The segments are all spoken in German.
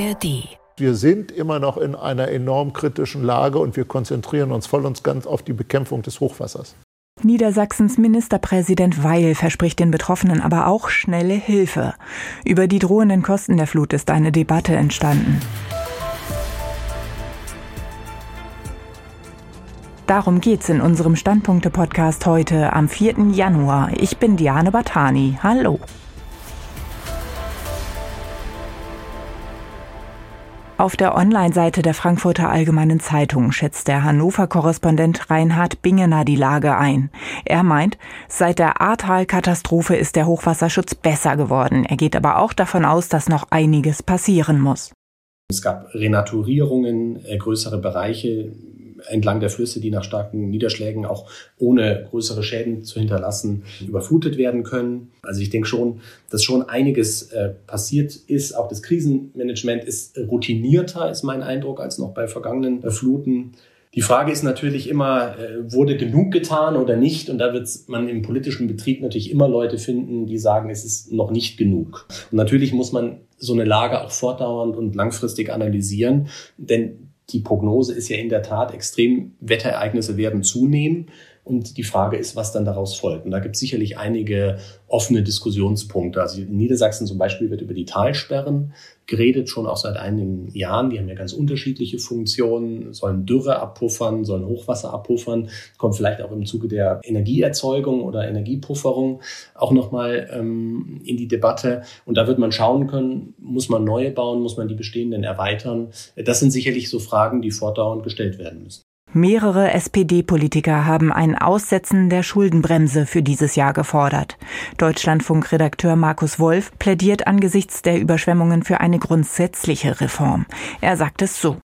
ARD. Wir sind immer noch in einer enorm kritischen Lage und wir konzentrieren uns voll und ganz auf die Bekämpfung des Hochwassers. Niedersachsens Ministerpräsident Weil verspricht den Betroffenen aber auch schnelle Hilfe. Über die drohenden Kosten der Flut ist eine Debatte entstanden. Darum geht's in unserem Standpunkte-Podcast heute am 4. Januar. Ich bin Diane Batani. Hallo. Auf der Online-Seite der Frankfurter Allgemeinen Zeitung schätzt der Hannover-Korrespondent Reinhard Bingener die Lage ein. Er meint, seit der Ahrtal-Katastrophe ist der Hochwasserschutz besser geworden. Er geht aber auch davon aus, dass noch einiges passieren muss. Es gab Renaturierungen, äh, größere Bereiche entlang der Flüsse, die nach starken Niederschlägen auch ohne größere Schäden zu hinterlassen überflutet werden können. Also ich denke schon, dass schon einiges äh, passiert ist. Auch das Krisenmanagement ist routinierter, ist mein Eindruck, als noch bei vergangenen äh, Fluten. Die Frage ist natürlich immer, äh, wurde genug getan oder nicht? Und da wird man im politischen Betrieb natürlich immer Leute finden, die sagen, es ist noch nicht genug. Und natürlich muss man so eine Lage auch fortdauernd und langfristig analysieren, denn die Prognose ist ja in der Tat, Extremwetterereignisse werden zunehmen. Und die Frage ist, was dann daraus folgt. Und da gibt es sicherlich einige offene Diskussionspunkte. Also in Niedersachsen zum Beispiel wird über die Talsperren geredet, schon auch seit einigen Jahren. Die haben ja ganz unterschiedliche Funktionen, sollen Dürre abpuffern, sollen Hochwasser abpuffern, kommt vielleicht auch im Zuge der Energieerzeugung oder Energiepufferung auch nochmal ähm, in die Debatte. Und da wird man schauen können, muss man neue bauen, muss man die bestehenden erweitern. Das sind sicherlich so Fragen, die fortdauernd gestellt werden müssen. Mehrere SPD-Politiker haben ein Aussetzen der Schuldenbremse für dieses Jahr gefordert. Deutschlandfunk-Redakteur Markus Wolf plädiert angesichts der Überschwemmungen für eine grundsätzliche Reform. Er sagt es so.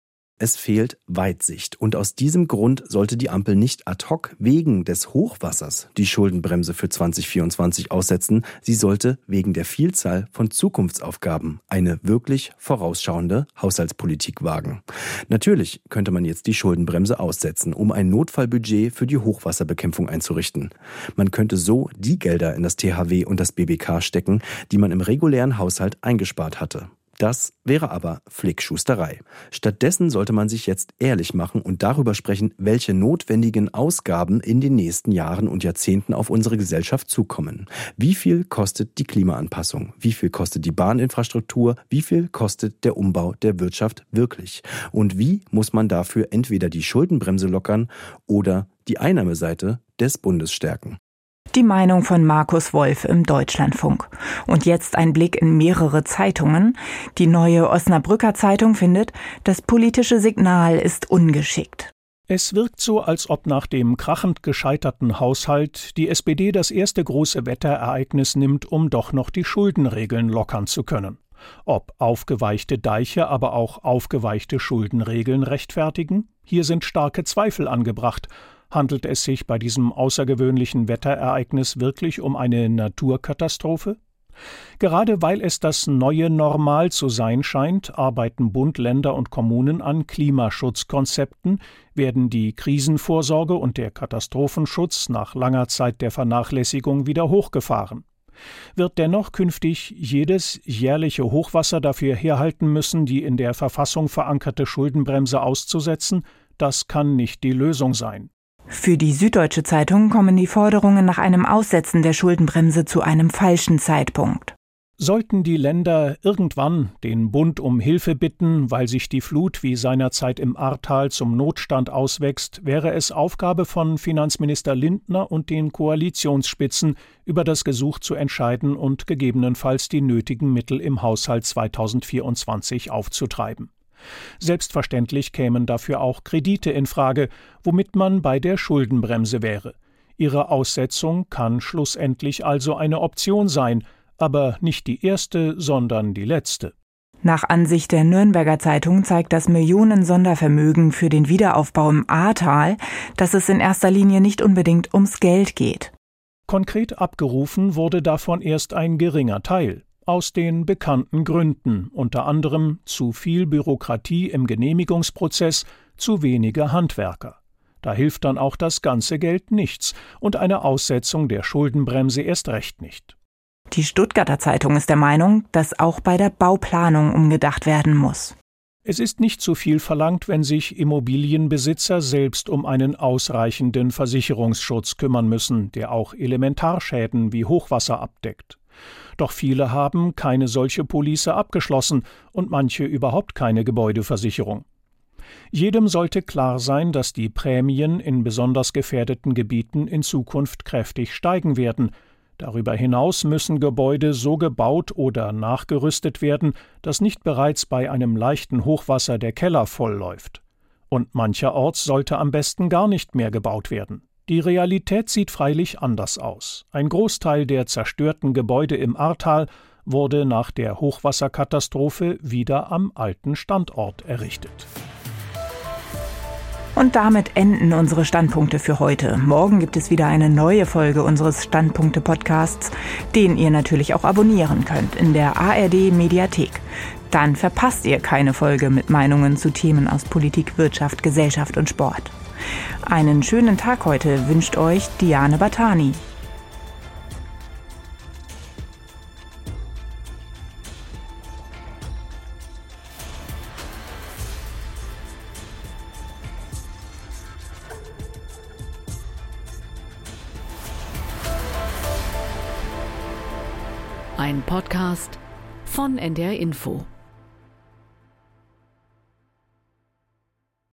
Es fehlt Weitsicht. Und aus diesem Grund sollte die Ampel nicht ad hoc wegen des Hochwassers die Schuldenbremse für 2024 aussetzen. Sie sollte wegen der Vielzahl von Zukunftsaufgaben eine wirklich vorausschauende Haushaltspolitik wagen. Natürlich könnte man jetzt die Schuldenbremse aussetzen, um ein Notfallbudget für die Hochwasserbekämpfung einzurichten. Man könnte so die Gelder in das THW und das BBK stecken, die man im regulären Haushalt eingespart hatte. Das wäre aber Flickschusterei. Stattdessen sollte man sich jetzt ehrlich machen und darüber sprechen, welche notwendigen Ausgaben in den nächsten Jahren und Jahrzehnten auf unsere Gesellschaft zukommen. Wie viel kostet die Klimaanpassung? Wie viel kostet die Bahninfrastruktur? Wie viel kostet der Umbau der Wirtschaft wirklich? Und wie muss man dafür entweder die Schuldenbremse lockern oder die Einnahmeseite des Bundes stärken? Die Meinung von Markus Wolf im Deutschlandfunk. Und jetzt ein Blick in mehrere Zeitungen. Die neue Osnabrücker Zeitung findet, das politische Signal ist ungeschickt. Es wirkt so, als ob nach dem krachend gescheiterten Haushalt die SPD das erste große Wetterereignis nimmt, um doch noch die Schuldenregeln lockern zu können. Ob aufgeweichte Deiche, aber auch aufgeweichte Schuldenregeln rechtfertigen? Hier sind starke Zweifel angebracht, Handelt es sich bei diesem außergewöhnlichen Wetterereignis wirklich um eine Naturkatastrophe? Gerade weil es das neue Normal zu sein scheint, arbeiten Bund, Länder und Kommunen an Klimaschutzkonzepten, werden die Krisenvorsorge und der Katastrophenschutz nach langer Zeit der Vernachlässigung wieder hochgefahren. Wird dennoch künftig jedes jährliche Hochwasser dafür herhalten müssen, die in der Verfassung verankerte Schuldenbremse auszusetzen, das kann nicht die Lösung sein. Für die Süddeutsche Zeitung kommen die Forderungen nach einem Aussetzen der Schuldenbremse zu einem falschen Zeitpunkt. Sollten die Länder irgendwann den Bund um Hilfe bitten, weil sich die Flut wie seinerzeit im Ahrtal zum Notstand auswächst, wäre es Aufgabe von Finanzminister Lindner und den Koalitionsspitzen, über das Gesuch zu entscheiden und gegebenenfalls die nötigen Mittel im Haushalt 2024 aufzutreiben. Selbstverständlich kämen dafür auch Kredite in Frage, womit man bei der Schuldenbremse wäre. Ihre Aussetzung kann schlussendlich also eine Option sein, aber nicht die erste, sondern die letzte. Nach Ansicht der Nürnberger Zeitung zeigt das Millionen-Sondervermögen für den Wiederaufbau im Ahrtal, dass es in erster Linie nicht unbedingt ums Geld geht. Konkret abgerufen wurde davon erst ein geringer Teil. Aus den bekannten Gründen, unter anderem zu viel Bürokratie im Genehmigungsprozess, zu wenige Handwerker. Da hilft dann auch das ganze Geld nichts und eine Aussetzung der Schuldenbremse erst recht nicht. Die Stuttgarter Zeitung ist der Meinung, dass auch bei der Bauplanung umgedacht werden muss. Es ist nicht zu viel verlangt, wenn sich Immobilienbesitzer selbst um einen ausreichenden Versicherungsschutz kümmern müssen, der auch Elementarschäden wie Hochwasser abdeckt. Doch viele haben keine solche Police abgeschlossen und manche überhaupt keine Gebäudeversicherung. Jedem sollte klar sein, dass die Prämien in besonders gefährdeten Gebieten in Zukunft kräftig steigen werden, Darüber hinaus müssen Gebäude so gebaut oder nachgerüstet werden, dass nicht bereits bei einem leichten Hochwasser der Keller vollläuft. Und mancherorts sollte am besten gar nicht mehr gebaut werden. Die Realität sieht freilich anders aus. Ein Großteil der zerstörten Gebäude im Ahrtal wurde nach der Hochwasserkatastrophe wieder am alten Standort errichtet. Und damit enden unsere Standpunkte für heute. Morgen gibt es wieder eine neue Folge unseres Standpunkte-Podcasts, den ihr natürlich auch abonnieren könnt in der ARD Mediathek. Dann verpasst ihr keine Folge mit Meinungen zu Themen aus Politik, Wirtschaft, Gesellschaft und Sport. Einen schönen Tag heute wünscht euch Diane Batani. Ein Podcast von NDR Info.